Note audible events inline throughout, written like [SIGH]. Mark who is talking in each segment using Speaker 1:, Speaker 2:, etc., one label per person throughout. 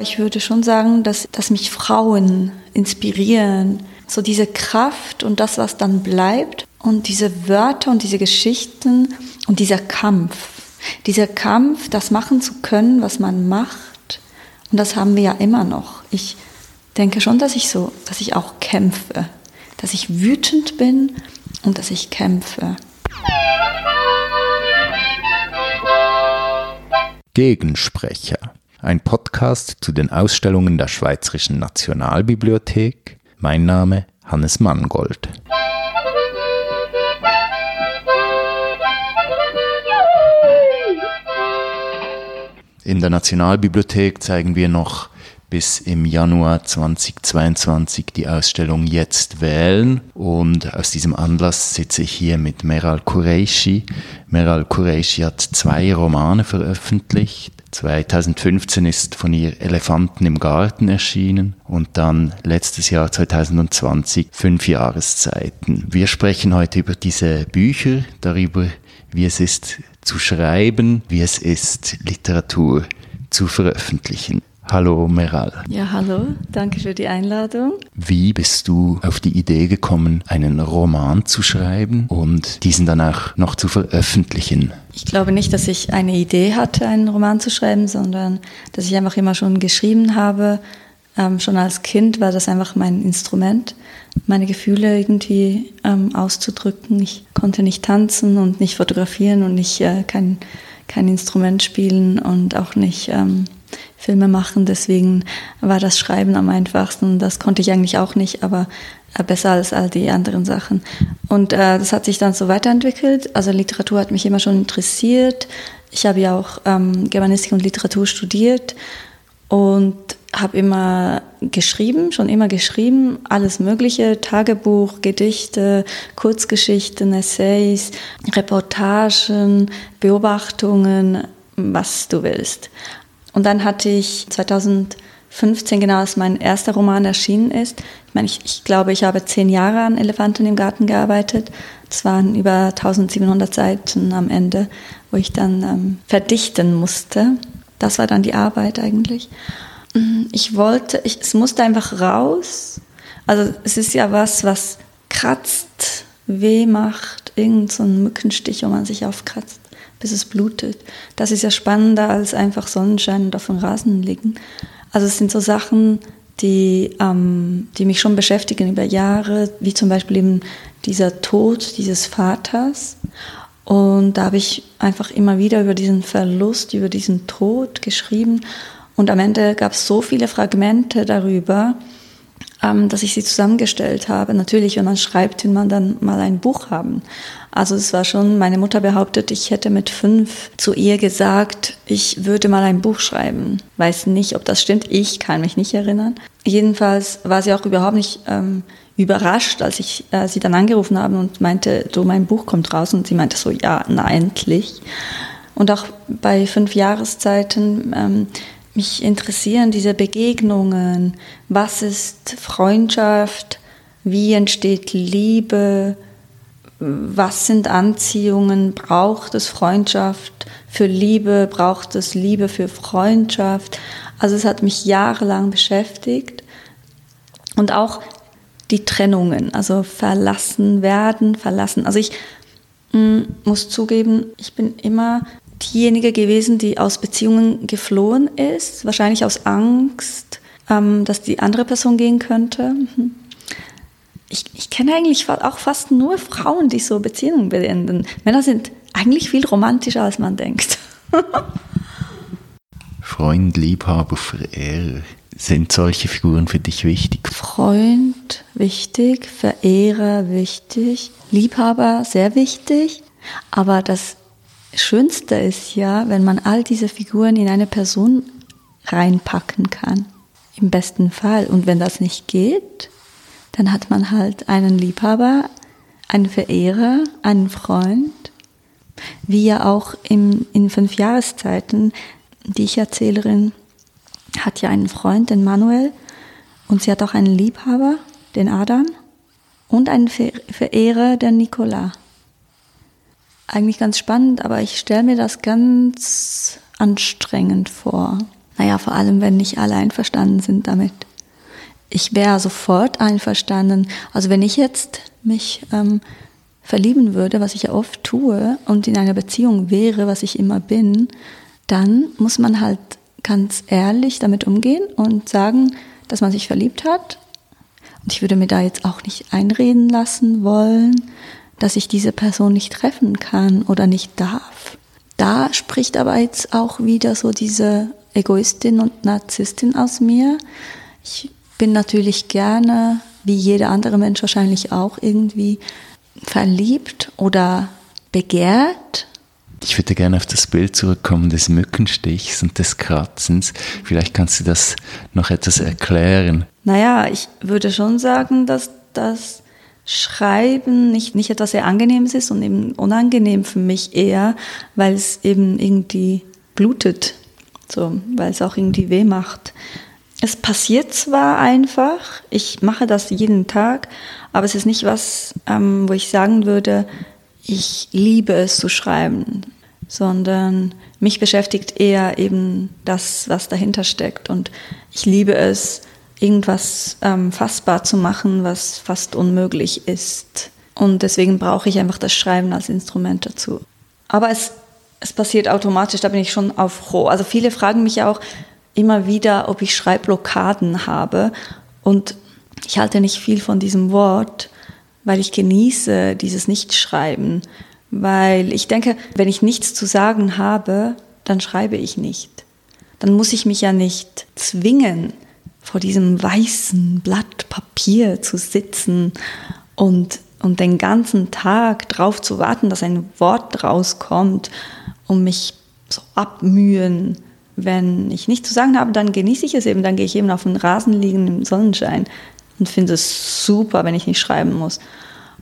Speaker 1: Ich würde schon sagen, dass, dass mich Frauen inspirieren. So diese Kraft und das, was dann bleibt und diese Wörter und diese Geschichten und dieser Kampf. Dieser Kampf, das machen zu können, was man macht. Und das haben wir ja immer noch. Ich denke schon, dass ich so, dass ich auch kämpfe. Dass ich wütend bin und dass ich kämpfe.
Speaker 2: Gegensprecher ein Podcast zu den Ausstellungen der Schweizerischen Nationalbibliothek. Mein Name Hannes Mangold. In der Nationalbibliothek zeigen wir noch bis im Januar 2022 die Ausstellung Jetzt wählen. Und aus diesem Anlass sitze ich hier mit Meral Qureshi. Meral Qureshi hat zwei Romane veröffentlicht. 2015 ist von ihr Elefanten im Garten erschienen und dann letztes Jahr 2020 fünf Jahreszeiten. Wir sprechen heute über diese Bücher, darüber, wie es ist zu schreiben, wie es ist Literatur zu veröffentlichen. Hallo Meral.
Speaker 1: Ja, hallo, danke für die Einladung.
Speaker 2: Wie bist du auf die Idee gekommen, einen Roman zu schreiben und diesen dann auch noch zu veröffentlichen?
Speaker 1: Ich glaube nicht, dass ich eine Idee hatte, einen Roman zu schreiben, sondern dass ich einfach immer schon geschrieben habe. Ähm, schon als Kind war das einfach mein Instrument, meine Gefühle irgendwie ähm, auszudrücken. Ich konnte nicht tanzen und nicht fotografieren und nicht äh, kein, kein Instrument spielen und auch nicht ähm, Filme machen. Deswegen war das Schreiben am einfachsten. Das konnte ich eigentlich auch nicht, aber äh, besser als all die anderen Sachen. Und äh, das hat sich dann so weiterentwickelt. Also Literatur hat mich immer schon interessiert. Ich habe ja auch ähm, Germanistik und Literatur studiert und habe immer geschrieben, schon immer geschrieben, alles Mögliche, Tagebuch, Gedichte, Kurzgeschichten, Essays, Reportagen, Beobachtungen, was du willst. Und dann hatte ich 2015, genau als mein erster Roman erschienen ist, ich meine, ich, ich glaube, ich habe zehn Jahre an Elefanten im Garten gearbeitet. Es waren über 1700 Seiten am Ende, wo ich dann ähm, verdichten musste. Das war dann die Arbeit eigentlich. Mm, ich wollte, ich, es musste einfach raus. Also es ist ja was, was kratzt, weh macht, irgend so Mückenstich, wo man sich aufkratzt bis es blutet. Das ist ja spannender als einfach Sonnenschein und auf dem Rasen liegen. Also es sind so Sachen, die, ähm, die mich schon beschäftigen über Jahre, wie zum Beispiel eben dieser Tod dieses Vaters. Und da habe ich einfach immer wieder über diesen Verlust, über diesen Tod geschrieben. Und am Ende gab es so viele Fragmente darüber, ähm, dass ich sie zusammengestellt habe. Natürlich, wenn man schreibt, will man dann mal ein Buch haben. Also es war schon, meine Mutter behauptet, ich hätte mit fünf zu ihr gesagt, ich würde mal ein Buch schreiben. Weiß nicht, ob das stimmt. Ich kann mich nicht erinnern. Jedenfalls war sie auch überhaupt nicht ähm, überrascht, als ich äh, sie dann angerufen habe und meinte, so mein Buch kommt raus. Und sie meinte so, ja, na endlich. Und auch bei fünf Jahreszeiten ähm, mich interessieren diese Begegnungen. Was ist Freundschaft? Wie entsteht Liebe? Was sind Anziehungen? Braucht es Freundschaft für Liebe? Braucht es Liebe für Freundschaft? Also es hat mich jahrelang beschäftigt. Und auch die Trennungen, also verlassen werden, verlassen. Also ich mm, muss zugeben, ich bin immer diejenige gewesen, die aus Beziehungen geflohen ist, wahrscheinlich aus Angst, ähm, dass die andere Person gehen könnte. Mhm. Ich, ich kenne eigentlich auch fast nur Frauen, die so Beziehungen beenden. Männer sind eigentlich viel romantischer, als man denkt. [LAUGHS]
Speaker 2: Freund, Liebhaber, Verehrer. Sind solche Figuren für dich wichtig?
Speaker 1: Freund wichtig, Verehrer wichtig, Liebhaber sehr wichtig. Aber das Schönste ist ja, wenn man all diese Figuren in eine Person reinpacken kann. Im besten Fall. Und wenn das nicht geht, dann hat man halt einen Liebhaber, einen Verehrer, einen Freund. Wie ja auch im, in fünf Jahreszeiten, die Ich-Erzählerin hat ja einen Freund, den Manuel, und sie hat auch einen Liebhaber, den Adam, und einen Verehrer, den Nicolas eigentlich ganz spannend, aber ich stelle mir das ganz anstrengend vor. Naja, vor allem, wenn nicht alle einverstanden sind damit. Ich wäre sofort einverstanden. Also wenn ich jetzt mich ähm, verlieben würde, was ich ja oft tue, und in einer Beziehung wäre, was ich immer bin, dann muss man halt ganz ehrlich damit umgehen und sagen, dass man sich verliebt hat. Und ich würde mir da jetzt auch nicht einreden lassen wollen, dass ich diese Person nicht treffen kann oder nicht darf. Da spricht aber jetzt auch wieder so diese Egoistin und Narzisstin aus mir. Ich bin natürlich gerne, wie jeder andere Mensch wahrscheinlich auch, irgendwie verliebt oder begehrt.
Speaker 2: Ich würde gerne auf das Bild zurückkommen des Mückenstichs und des Kratzens. Vielleicht kannst du das noch etwas erklären.
Speaker 1: Naja, ich würde schon sagen, dass das Schreiben nicht, nicht etwas sehr Angenehmes ist und eben unangenehm für mich eher, weil es eben irgendwie blutet, so, weil es auch irgendwie weh macht. Es passiert zwar einfach, ich mache das jeden Tag, aber es ist nicht was, ähm, wo ich sagen würde, ich liebe es zu schreiben, sondern mich beschäftigt eher eben das, was dahinter steckt. Und ich liebe es, irgendwas ähm, fassbar zu machen, was fast unmöglich ist. Und deswegen brauche ich einfach das Schreiben als Instrument dazu. Aber es, es passiert automatisch, da bin ich schon auf froh. Also viele fragen mich auch immer wieder, ob ich Schreibblockaden habe. Und ich halte nicht viel von diesem Wort, weil ich genieße dieses Nichtschreiben. Weil ich denke, wenn ich nichts zu sagen habe, dann schreibe ich nicht. Dann muss ich mich ja nicht zwingen, vor diesem weißen Blatt Papier zu sitzen und, und den ganzen Tag drauf zu warten, dass ein Wort rauskommt und mich so abmühen. Wenn ich nichts zu sagen habe, dann genieße ich es eben, dann gehe ich eben auf den Rasen liegen im Sonnenschein und finde es super, wenn ich nicht schreiben muss.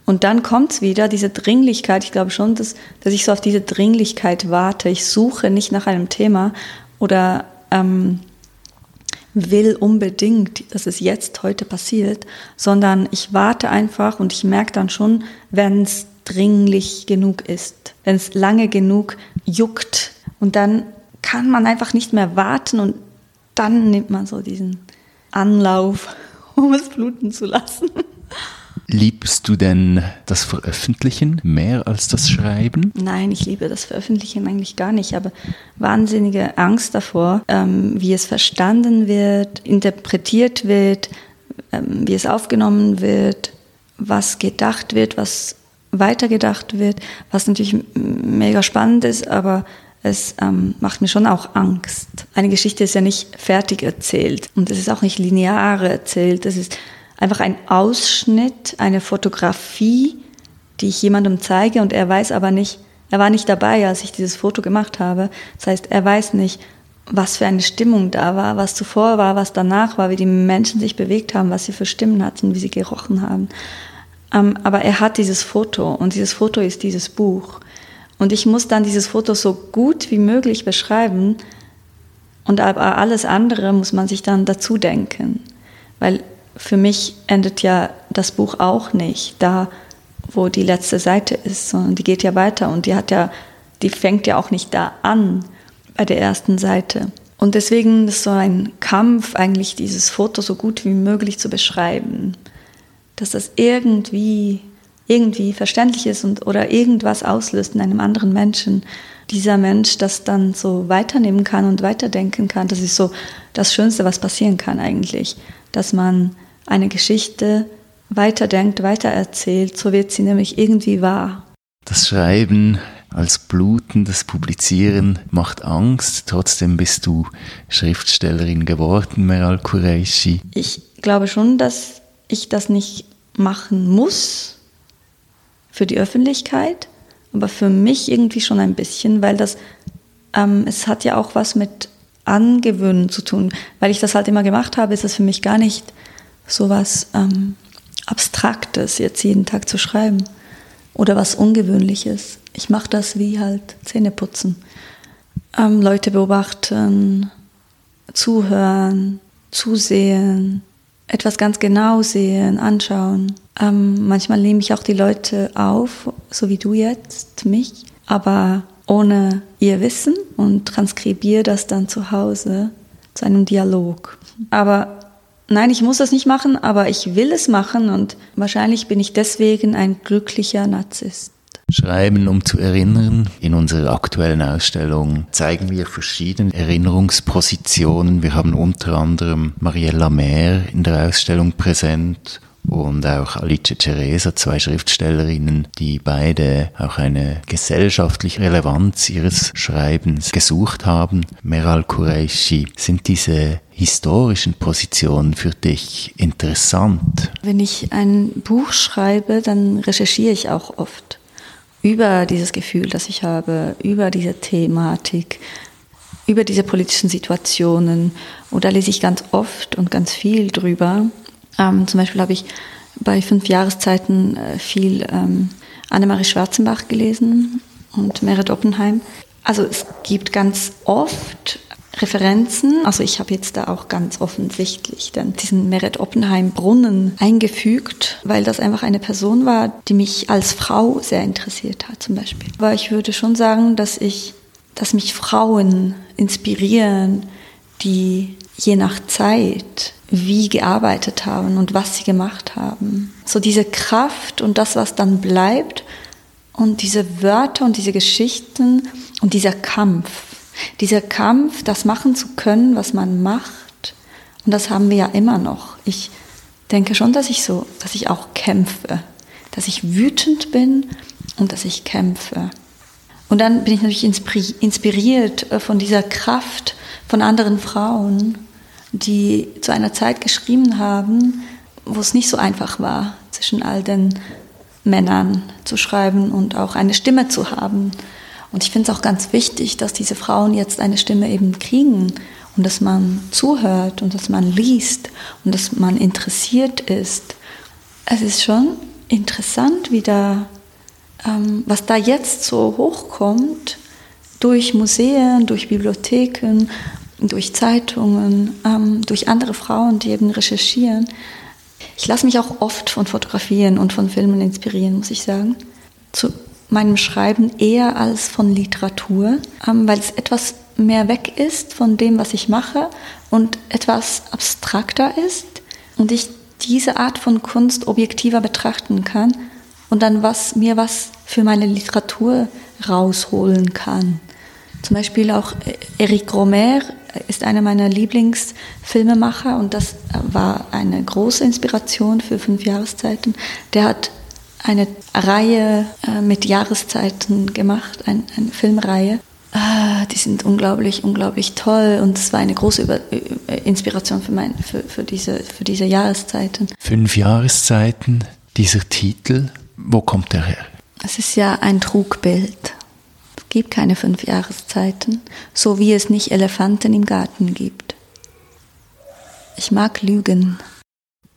Speaker 1: Und dann kommt es wieder, diese Dringlichkeit. Ich glaube schon, dass, dass ich so auf diese Dringlichkeit warte. Ich suche nicht nach einem Thema oder ähm, will unbedingt, dass es jetzt heute passiert, sondern ich warte einfach und ich merke dann schon, wenn es dringlich genug ist, wenn es lange genug juckt. Und dann kann man einfach nicht mehr warten und dann nimmt man so diesen Anlauf, [LAUGHS] um es bluten zu lassen.
Speaker 2: Liebst du denn das Veröffentlichen mehr als das Schreiben?
Speaker 1: Nein, ich liebe das Veröffentlichen eigentlich gar nicht. Ich habe wahnsinnige Angst davor, ähm, wie es verstanden wird, interpretiert wird, ähm, wie es aufgenommen wird, was gedacht wird, was weitergedacht wird, was natürlich mega spannend ist, aber es ähm, macht mir schon auch Angst. Eine Geschichte ist ja nicht fertig erzählt und es ist auch nicht linear erzählt. Es ist einfach ein Ausschnitt, eine Fotografie, die ich jemandem zeige und er weiß aber nicht, er war nicht dabei, als ich dieses Foto gemacht habe. Das heißt, er weiß nicht, was für eine Stimmung da war, was zuvor war, was danach war, wie die Menschen sich bewegt haben, was sie für Stimmen hatten, wie sie gerochen haben. Ähm, aber er hat dieses Foto und dieses Foto ist dieses Buch. Und ich muss dann dieses Foto so gut wie möglich beschreiben und aber alles andere muss man sich dann dazu denken. Weil für mich endet ja das Buch auch nicht da, wo die letzte Seite ist, sondern die geht ja weiter und die hat ja, die fängt ja auch nicht da an bei der ersten Seite. Und deswegen ist so ein Kampf, eigentlich dieses Foto so gut wie möglich zu beschreiben, dass das irgendwie, irgendwie verständlich ist und, oder irgendwas auslöst in einem anderen Menschen. Dieser Mensch das dann so weiternehmen kann und weiterdenken kann, das ist so das Schönste, was passieren kann eigentlich, dass man eine Geschichte weiterdenkt, weitererzählt, so wird sie nämlich irgendwie wahr.
Speaker 2: Das Schreiben als Bluten, das Publizieren macht Angst. Trotzdem bist du Schriftstellerin geworden, Meral Qureshi.
Speaker 1: Ich glaube schon, dass ich das nicht machen muss für die Öffentlichkeit, aber für mich irgendwie schon ein bisschen, weil das, ähm, es hat ja auch was mit Angewöhnen zu tun. Weil ich das halt immer gemacht habe, ist es für mich gar nicht so was ähm, Abstraktes jetzt jeden Tag zu schreiben oder was Ungewöhnliches. Ich mache das wie halt Zähneputzen. Ähm, Leute beobachten, zuhören, zusehen, etwas ganz genau sehen, anschauen. Ähm, manchmal nehme ich auch die Leute auf, so wie du jetzt, mich, aber ohne ihr Wissen und transkribiere das dann zu Hause zu einem Dialog. Aber nein, ich muss das nicht machen, aber ich will es machen und wahrscheinlich bin ich deswegen ein glücklicher Narzisst.
Speaker 2: Schreiben, um zu erinnern. In unserer aktuellen Ausstellung zeigen wir verschiedene Erinnerungspositionen. Wir haben unter anderem Mariella Mehr in der Ausstellung präsent und auch Alice Ceresa, zwei Schriftstellerinnen, die beide auch eine gesellschaftliche Relevanz ihres Schreibens gesucht haben. Meral Qureshi, sind diese historischen Positionen für dich interessant?
Speaker 1: Wenn ich ein Buch schreibe, dann recherchiere ich auch oft über dieses Gefühl, das ich habe, über diese Thematik, über diese politischen Situationen. Und da lese ich ganz oft und ganz viel drüber. Ähm, zum Beispiel habe ich bei fünf Jahreszeiten äh, viel ähm, Annemarie Schwarzenbach gelesen und Merit Oppenheim. Also es gibt ganz oft Referenzen. Also ich habe jetzt da auch ganz offensichtlich dann diesen Meret Oppenheim Brunnen eingefügt, weil das einfach eine Person war, die mich als Frau sehr interessiert hat zum Beispiel. Aber ich würde schon sagen, dass ich, dass mich Frauen inspirieren, die je nach Zeit wie gearbeitet haben und was sie gemacht haben. So diese Kraft und das, was dann bleibt und diese Wörter und diese Geschichten und dieser Kampf dieser Kampf, das machen zu können, was man macht, und das haben wir ja immer noch. Ich denke schon, dass ich so, dass ich auch kämpfe, dass ich wütend bin und dass ich kämpfe. Und dann bin ich natürlich inspiriert äh, von dieser Kraft von anderen Frauen, die zu einer Zeit geschrieben haben, wo es nicht so einfach war, zwischen all den Männern zu schreiben und auch eine Stimme zu haben. Und ich finde es auch ganz wichtig, dass diese Frauen jetzt eine Stimme eben kriegen und dass man zuhört und dass man liest und dass man interessiert ist. Es ist schon interessant, wie da, ähm, was da jetzt so hochkommt, durch Museen, durch Bibliotheken, durch Zeitungen, ähm, durch andere Frauen, die eben recherchieren. Ich lasse mich auch oft von Fotografieren und von Filmen inspirieren, muss ich sagen. Zu meinem Schreiben eher als von Literatur, ähm, weil es etwas mehr weg ist von dem, was ich mache und etwas abstrakter ist und ich diese Art von Kunst objektiver betrachten kann und dann was mir was für meine Literatur rausholen kann. Zum Beispiel auch Eric Romer ist einer meiner Lieblingsfilmemacher und das war eine große Inspiration für fünf Jahreszeiten. Der hat eine Reihe äh, mit Jahreszeiten gemacht, ein, eine Filmreihe. Ah, die sind unglaublich, unglaublich toll und es war eine große Über äh, Inspiration für, mein, für, für, diese, für diese Jahreszeiten.
Speaker 2: Fünf Jahreszeiten, dieser Titel, wo kommt der her?
Speaker 1: Es ist ja ein Trugbild. Gibt keine fünf Jahreszeiten, so wie es nicht Elefanten im Garten gibt. Ich mag Lügen.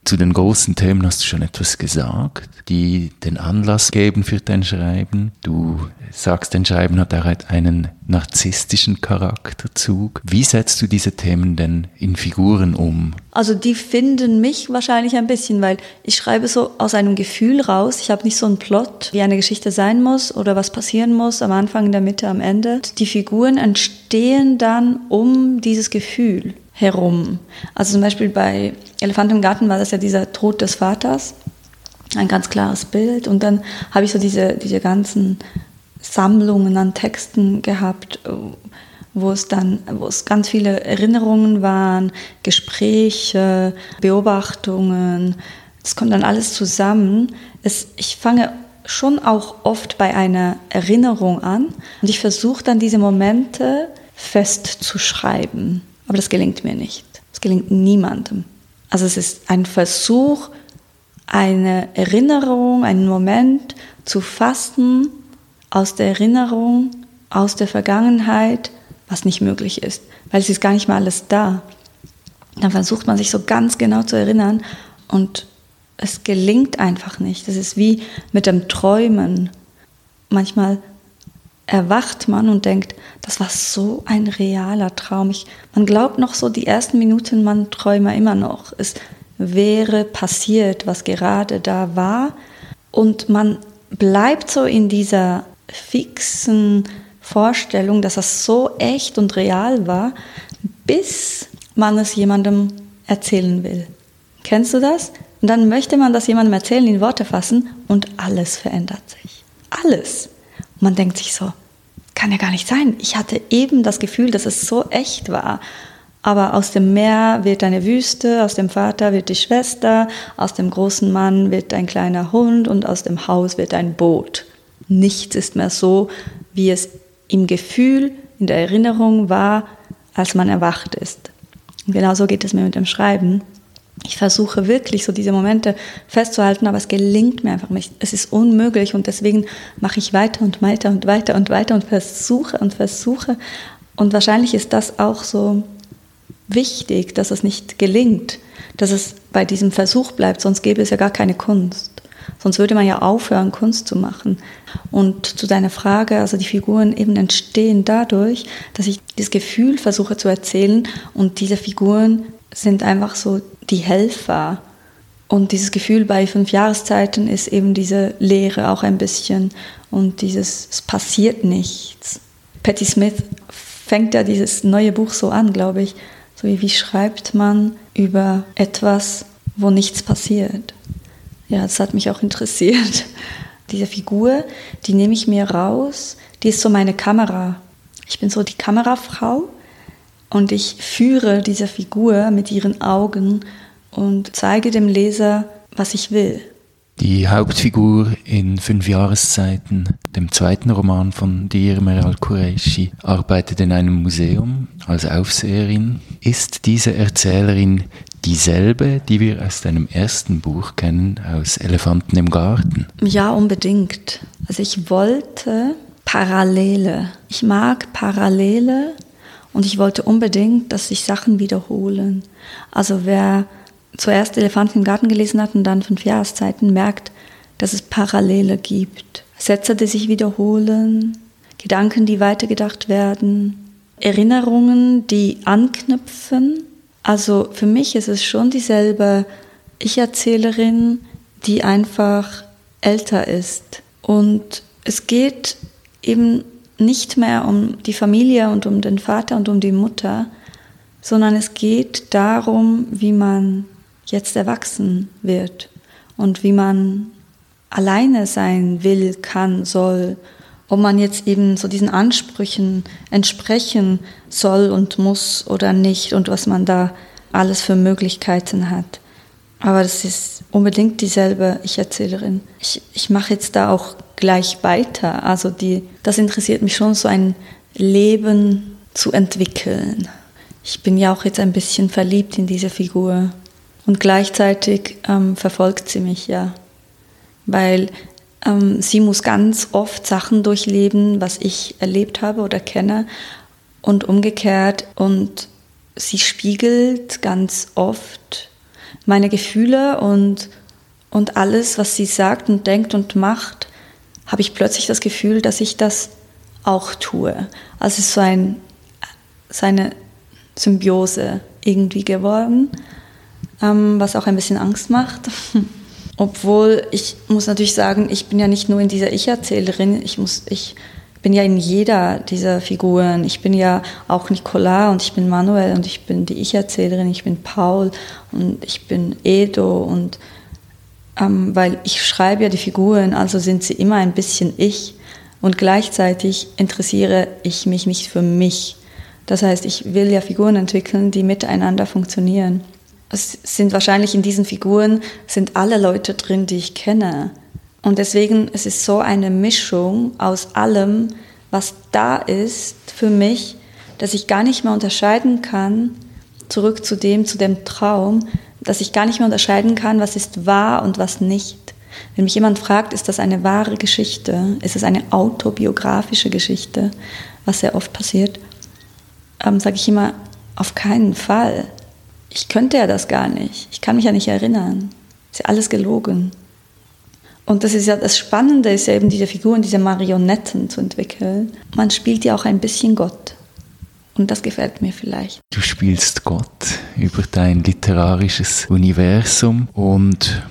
Speaker 2: Zu den großen Themen hast du schon etwas gesagt, die den Anlass geben für dein Schreiben. Du sagst, dein Schreiben hat einen narzisstischen Charakterzug. Wie setzt du diese Themen denn in Figuren um?
Speaker 1: Also die finden mich wahrscheinlich ein bisschen, weil ich schreibe so aus einem Gefühl raus. Ich habe nicht so einen Plot, wie eine Geschichte sein muss oder was passieren muss am Anfang, in der Mitte, am Ende. Die Figuren entstehen dann um dieses Gefühl herum. Also zum Beispiel bei Elefant im Garten war das ja dieser Tod des Vaters, ein ganz klares Bild. Und dann habe ich so diese, diese ganzen Sammlungen an Texten gehabt, wo es dann, wo es ganz viele Erinnerungen waren, Gespräche, Beobachtungen. Das kommt dann alles zusammen. Es, ich fange schon auch oft bei einer Erinnerung an und ich versuche dann diese Momente festzuschreiben. Aber das gelingt mir nicht. Es gelingt niemandem. Also es ist ein Versuch, eine Erinnerung, einen Moment zu fassen aus der Erinnerung, aus der Vergangenheit, was nicht möglich ist, weil es ist gar nicht mal alles da. Dann versucht man sich so ganz genau zu erinnern und es gelingt einfach nicht. Das ist wie mit dem Träumen. Manchmal erwacht man und denkt, das war so ein realer Traum. Ich, man glaubt noch so die ersten Minuten, man träume immer noch. Es wäre passiert, was gerade da war. Und man bleibt so in dieser fixen Vorstellung, dass das so echt und real war, bis man es jemandem erzählen will. Kennst du das? Und dann möchte man das jemandem erzählen, in Worte fassen und alles verändert sich. Alles. Und man denkt sich so, kann ja gar nicht sein. Ich hatte eben das Gefühl, dass es so echt war. Aber aus dem Meer wird eine Wüste, aus dem Vater wird die Schwester, aus dem großen Mann wird ein kleiner Hund und aus dem Haus wird ein Boot. Nichts ist mehr so, wie es im Gefühl, in der Erinnerung war, als man erwacht ist. Und genau so geht es mir mit dem Schreiben. Ich versuche wirklich so diese Momente festzuhalten, aber es gelingt mir einfach nicht. Es ist unmöglich und deswegen mache ich weiter und weiter und weiter und weiter und versuche und versuche. Und wahrscheinlich ist das auch so wichtig, dass es nicht gelingt, dass es bei diesem Versuch bleibt, sonst gäbe es ja gar keine Kunst. Sonst würde man ja aufhören, Kunst zu machen. Und zu deiner Frage, also die Figuren eben entstehen dadurch, dass ich das Gefühl versuche zu erzählen und diese Figuren sind einfach so die Helfer. Und dieses Gefühl bei fünf Jahreszeiten ist eben diese Leere auch ein bisschen und dieses, es passiert nichts. Patti Smith fängt ja dieses neue Buch so an, glaube ich. So wie, wie schreibt man über etwas, wo nichts passiert? Ja, das hat mich auch interessiert. [LAUGHS] Diese Figur, die nehme ich mir raus, die ist so meine Kamera. Ich bin so die Kamerafrau und ich führe diese Figur mit ihren Augen und zeige dem Leser, was ich will.
Speaker 2: Die Hauptfigur in Fünf Jahreszeiten, dem zweiten Roman von dir, Meral Qureshi, arbeitet in einem Museum als Aufseherin. Ist diese Erzählerin dieselbe, die wir aus deinem ersten Buch kennen, aus Elefanten im Garten?
Speaker 1: Ja, unbedingt. Also ich wollte Parallele. Ich mag Parallele und ich wollte unbedingt, dass sich Sachen wiederholen. Also wer zuerst Elefanten im Garten gelesen hat und dann fünf Jahreszeiten, merkt, dass es Parallele gibt. Sätze, die sich wiederholen, Gedanken, die weitergedacht werden, Erinnerungen, die anknüpfen. Also für mich ist es schon dieselbe Ich-Erzählerin, die einfach älter ist. Und es geht eben nicht mehr um die Familie und um den Vater und um die Mutter, sondern es geht darum, wie man jetzt erwachsen wird und wie man alleine sein will, kann, soll, ob man jetzt eben so diesen Ansprüchen entsprechen soll und muss oder nicht und was man da alles für Möglichkeiten hat. Aber das ist unbedingt dieselbe Ich-Erzählerin. Ich, ich mache jetzt da auch gleich weiter. Also die, das interessiert mich schon, so ein Leben zu entwickeln. Ich bin ja auch jetzt ein bisschen verliebt in diese Figur. Und gleichzeitig ähm, verfolgt sie mich ja. Weil ähm, sie muss ganz oft Sachen durchleben, was ich erlebt habe oder kenne. Und umgekehrt. Und sie spiegelt ganz oft meine Gefühle und, und alles, was sie sagt und denkt und macht, habe ich plötzlich das Gefühl, dass ich das auch tue. Also es ist so, ein, so eine Symbiose irgendwie geworden, ähm, was auch ein bisschen Angst macht. [LAUGHS] Obwohl ich muss natürlich sagen, ich bin ja nicht nur in dieser Ich-Erzählerin, ich, ich bin ja in jeder dieser Figuren. Ich bin ja auch Nicolas und ich bin Manuel und ich bin die Ich-Erzählerin, ich bin Paul und ich bin Edo und ähm, weil ich schreibe ja die Figuren, also sind sie immer ein bisschen ich und gleichzeitig interessiere ich mich nicht für mich. Das heißt, ich will ja Figuren entwickeln, die miteinander funktionieren. Es sind wahrscheinlich in diesen Figuren sind alle Leute drin, die ich kenne. Und deswegen es ist so eine Mischung aus allem, was da ist für mich, dass ich gar nicht mehr unterscheiden kann, zurück zu dem, zu dem Traum, dass ich gar nicht mehr unterscheiden kann, was ist wahr und was nicht. Wenn mich jemand fragt, ist das eine wahre Geschichte, ist es eine autobiografische Geschichte, was sehr oft passiert, ähm, sage ich immer, auf keinen Fall. Ich könnte ja das gar nicht. Ich kann mich ja nicht erinnern. Ist ja alles gelogen. Und das ist ja das Spannende, ist ja eben diese Figuren, diese Marionetten zu entwickeln. Man spielt ja auch ein bisschen Gott. Und das gefällt mir vielleicht.
Speaker 2: Du spielst Gott über dein literarisches Universum und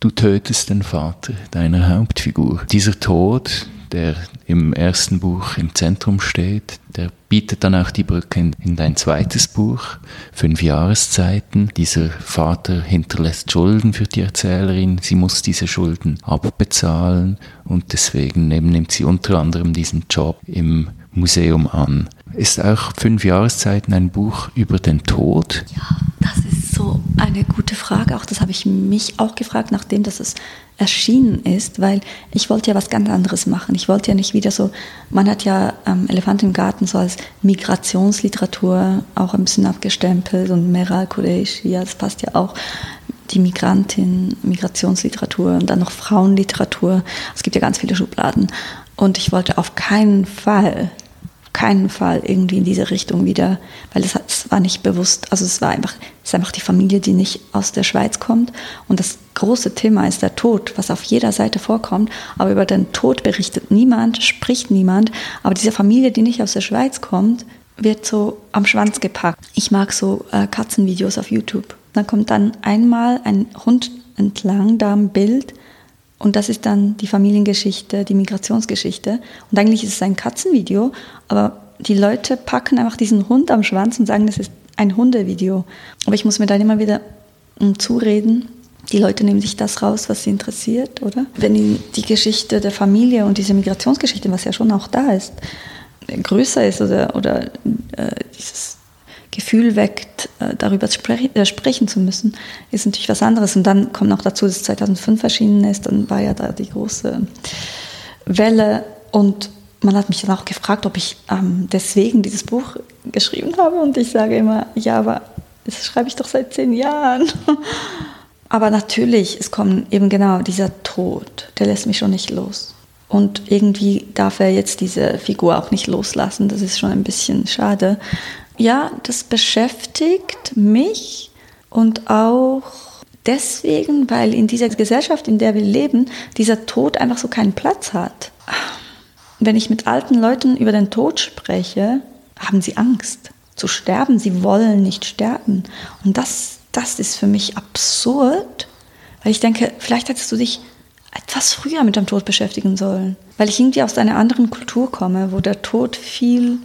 Speaker 2: du tötest den Vater deiner Hauptfigur. Dieser Tod, der im ersten Buch im Zentrum steht, der bietet dann auch die Brücke in, in dein zweites Buch, Fünf Jahreszeiten. Dieser Vater hinterlässt Schulden für die Erzählerin, sie muss diese Schulden abbezahlen und deswegen nimmt sie unter anderem diesen Job im Museum an. Ist auch Fünf Jahreszeiten ein Buch über den Tod?
Speaker 1: Ja, das ist so eine gute Frage. Auch das habe ich mich auch gefragt, nachdem das es erschienen ist, weil ich wollte ja was ganz anderes machen. Ich wollte ja nicht wieder so, man hat ja ähm, Elefant im Garten so als Migrationsliteratur auch ein bisschen abgestempelt und Meral Qureshi, ja, das passt ja auch die Migrantin, Migrationsliteratur und dann noch Frauenliteratur. Es gibt ja ganz viele Schubladen. Und ich wollte auf keinen Fall keinen Fall irgendwie in diese Richtung wieder, weil es, es war nicht bewusst, also es war einfach, es ist einfach die Familie, die nicht aus der Schweiz kommt. Und das große Thema ist der Tod, was auf jeder Seite vorkommt, aber über den Tod berichtet niemand, spricht niemand, aber diese Familie, die nicht aus der Schweiz kommt, wird so am Schwanz gepackt. Ich mag so äh, Katzenvideos auf YouTube. Dann kommt dann einmal ein Hund entlang da am Bild und das ist dann die Familiengeschichte, die Migrationsgeschichte. Und eigentlich ist es ein Katzenvideo, aber die Leute packen einfach diesen Hund am Schwanz und sagen, das ist ein Hundevideo. Aber ich muss mir dann immer wieder hm, zureden, die Leute nehmen sich das raus, was sie interessiert, oder? Wenn die Geschichte der Familie und diese Migrationsgeschichte, was ja schon auch da ist, größer ist oder, oder äh, dieses Gefühl weckt, äh, darüber spre äh, sprechen zu müssen, ist natürlich was anderes. Und dann kommt noch dazu, dass es 2005 erschienen ist, dann war ja da die große Welle und man hat mich dann auch gefragt, ob ich ähm, deswegen dieses Buch geschrieben habe und ich sage immer, ja, aber das schreibe ich doch seit zehn Jahren. [LAUGHS] aber natürlich, es kommt eben genau dieser Tod, der lässt mich schon nicht los. Und irgendwie darf er jetzt diese Figur auch nicht loslassen. Das ist schon ein bisschen schade ja, das beschäftigt mich und auch deswegen, weil in dieser Gesellschaft, in der wir leben, dieser Tod einfach so keinen Platz hat. Wenn ich mit alten Leuten über den Tod spreche, haben sie Angst zu sterben. Sie wollen nicht sterben. Und das, das ist für mich absurd, weil ich denke, vielleicht hättest du dich etwas früher mit dem Tod beschäftigen sollen. Weil ich irgendwie aus einer anderen Kultur komme, wo der Tod viel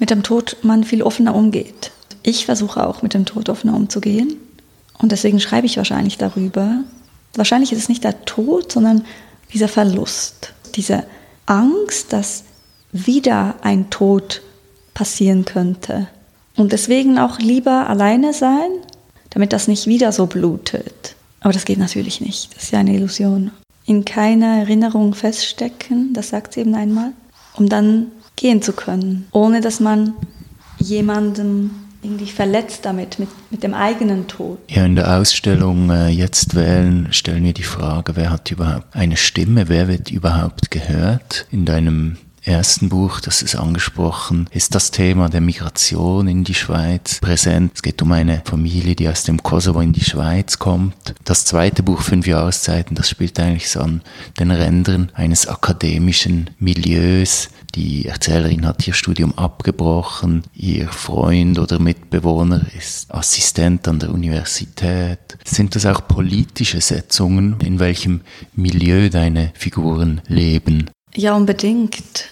Speaker 1: mit dem Tod man viel offener umgeht. Ich versuche auch mit dem Tod offener umzugehen und deswegen schreibe ich wahrscheinlich darüber. Wahrscheinlich ist es nicht der Tod, sondern dieser Verlust, diese Angst, dass wieder ein Tod passieren könnte. Und deswegen auch lieber alleine sein, damit das nicht wieder so blutet. Aber das geht natürlich nicht. Das ist ja eine Illusion. In keiner Erinnerung feststecken, das sagt sie eben einmal, um dann gehen zu können, ohne dass man jemandem irgendwie verletzt damit, mit, mit dem eigenen Tod.
Speaker 2: Ja, in der Ausstellung äh, Jetzt wählen stellen wir die Frage, wer hat überhaupt eine Stimme, wer wird überhaupt gehört? In deinem ersten Buch, das ist angesprochen, ist das Thema der Migration in die Schweiz präsent. Es geht um eine Familie, die aus dem Kosovo in die Schweiz kommt. Das zweite Buch, Fünf Jahreszeiten, das spielt eigentlich so an den Rändern eines akademischen Milieus. Die Erzählerin hat ihr Studium abgebrochen, ihr Freund oder Mitbewohner ist Assistent an der Universität. Sind das auch politische Setzungen, in welchem Milieu deine Figuren leben?
Speaker 1: Ja, unbedingt.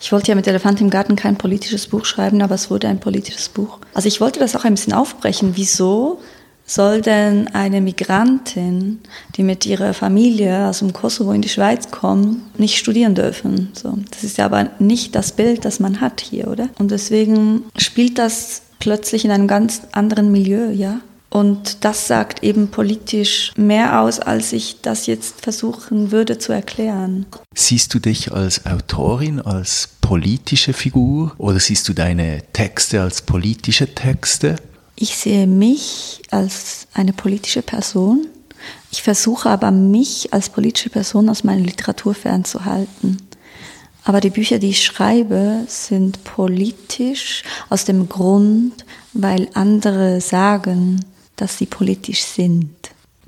Speaker 1: Ich wollte ja mit Elefant im Garten kein politisches Buch schreiben, aber es wurde ein politisches Buch. Also ich wollte das auch ein bisschen aufbrechen. Wieso soll denn eine Migrantin, die mit ihrer Familie aus dem Kosovo in die Schweiz kommt, nicht studieren dürfen? So, das ist ja aber nicht das Bild, das man hat hier, oder? Und deswegen spielt das plötzlich in einem ganz anderen Milieu, ja? Und das sagt eben politisch mehr aus, als ich das jetzt versuchen würde zu erklären.
Speaker 2: Siehst du dich als Autorin, als politische Figur oder siehst du deine Texte als politische Texte?
Speaker 1: Ich sehe mich als eine politische Person. Ich versuche aber mich als politische Person aus meiner Literatur fernzuhalten. Aber die Bücher, die ich schreibe, sind politisch aus dem Grund, weil andere sagen, dass sie politisch sind.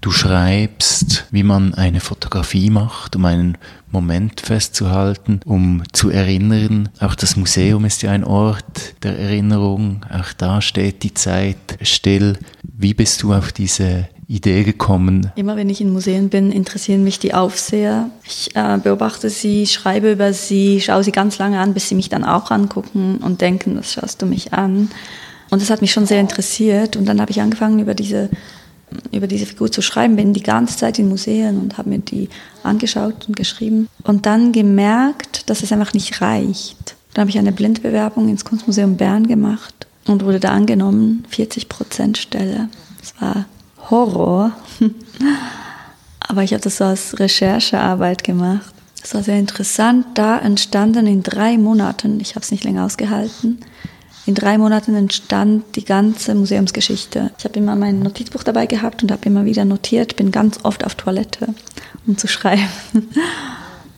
Speaker 2: Du schreibst, wie man eine Fotografie macht, um einen Moment festzuhalten, um zu erinnern. Auch das Museum ist ja ein Ort der Erinnerung. Auch da steht die Zeit still. Wie bist du auf diese Idee gekommen?
Speaker 1: Immer wenn ich in Museen bin, interessieren mich die Aufseher. Ich äh, beobachte sie, schreibe über sie, schaue sie ganz lange an, bis sie mich dann auch angucken und denken, das schaust du mich an. Und das hat mich schon sehr interessiert. Und dann habe ich angefangen, über diese, über diese Figur zu schreiben, bin die ganze Zeit in Museen und habe mir die angeschaut und geschrieben. Und dann gemerkt, dass es einfach nicht reicht. Dann habe ich eine Blindbewerbung ins Kunstmuseum Bern gemacht und wurde da angenommen, 40 Prozent Stelle. Das war Horror. [LAUGHS] Aber ich habe das so als Recherchearbeit gemacht. Das war sehr interessant. Da entstanden in drei Monaten, ich habe es nicht länger ausgehalten, in drei Monaten entstand die ganze Museumsgeschichte. Ich habe immer mein Notizbuch dabei gehabt und habe immer wieder notiert, bin ganz oft auf Toilette, um zu schreiben. [LAUGHS]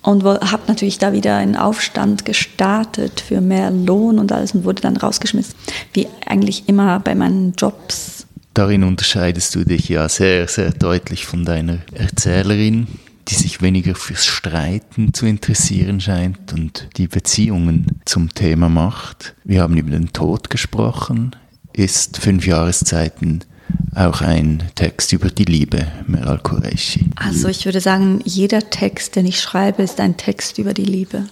Speaker 1: Und habe natürlich da wieder einen Aufstand gestartet für mehr Lohn und alles und wurde dann rausgeschmissen. Wie eigentlich immer bei meinen Jobs.
Speaker 2: Darin unterscheidest du dich ja sehr, sehr deutlich von deiner Erzählerin, die sich weniger fürs Streiten zu interessieren scheint und die Beziehungen zum Thema macht. Wir haben über den Tod gesprochen, ist fünf Jahreszeiten auch ein Text über die Liebe, Meral Qureshi.
Speaker 1: Also ich würde sagen, jeder Text, den ich schreibe, ist ein Text über die Liebe.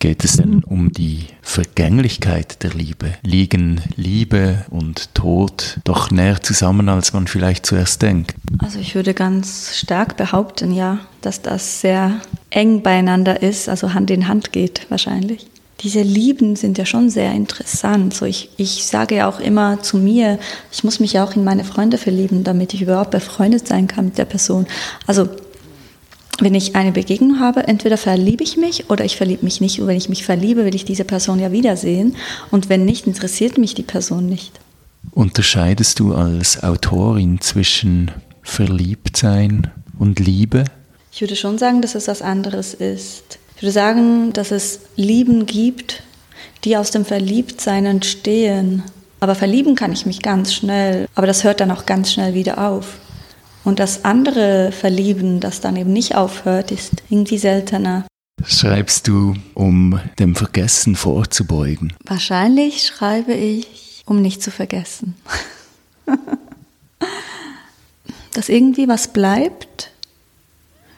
Speaker 2: Geht es denn um die Vergänglichkeit der Liebe? Liegen Liebe und Tod doch näher zusammen, als man vielleicht zuerst denkt?
Speaker 1: Also ich würde ganz stark behaupten, ja, dass das sehr eng beieinander ist, also Hand in Hand geht wahrscheinlich diese Lieben sind ja schon sehr interessant. So ich, ich sage ja auch immer zu mir, ich muss mich ja auch in meine Freunde verlieben, damit ich überhaupt befreundet sein kann mit der Person. Also wenn ich eine Begegnung habe, entweder verliebe ich mich oder ich verliebe mich nicht. Und wenn ich mich verliebe, will ich diese Person ja wiedersehen. Und wenn nicht, interessiert mich die Person nicht.
Speaker 2: Unterscheidest du als Autorin zwischen Verliebtsein und Liebe?
Speaker 1: Ich würde schon sagen, dass es was anderes ist. Ich würde sagen, dass es Lieben gibt, die aus dem Verliebtsein entstehen. Aber verlieben kann ich mich ganz schnell, aber das hört dann auch ganz schnell wieder auf. Und das andere Verlieben, das dann eben nicht aufhört, ist irgendwie seltener.
Speaker 2: Schreibst du, um dem Vergessen vorzubeugen?
Speaker 1: Wahrscheinlich schreibe ich, um nicht zu vergessen. [LAUGHS] Dass irgendwie was bleibt,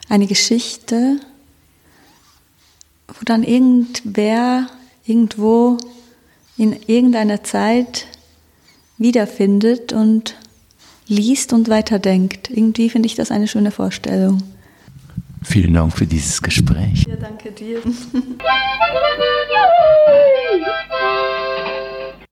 Speaker 1: eine Geschichte, wo dann irgendwer irgendwo in irgendeiner Zeit wiederfindet und liest und weiterdenkt. Irgendwie finde ich das eine schöne Vorstellung.
Speaker 2: Vielen Dank für dieses Gespräch.
Speaker 1: Ja, danke dir. [LAUGHS]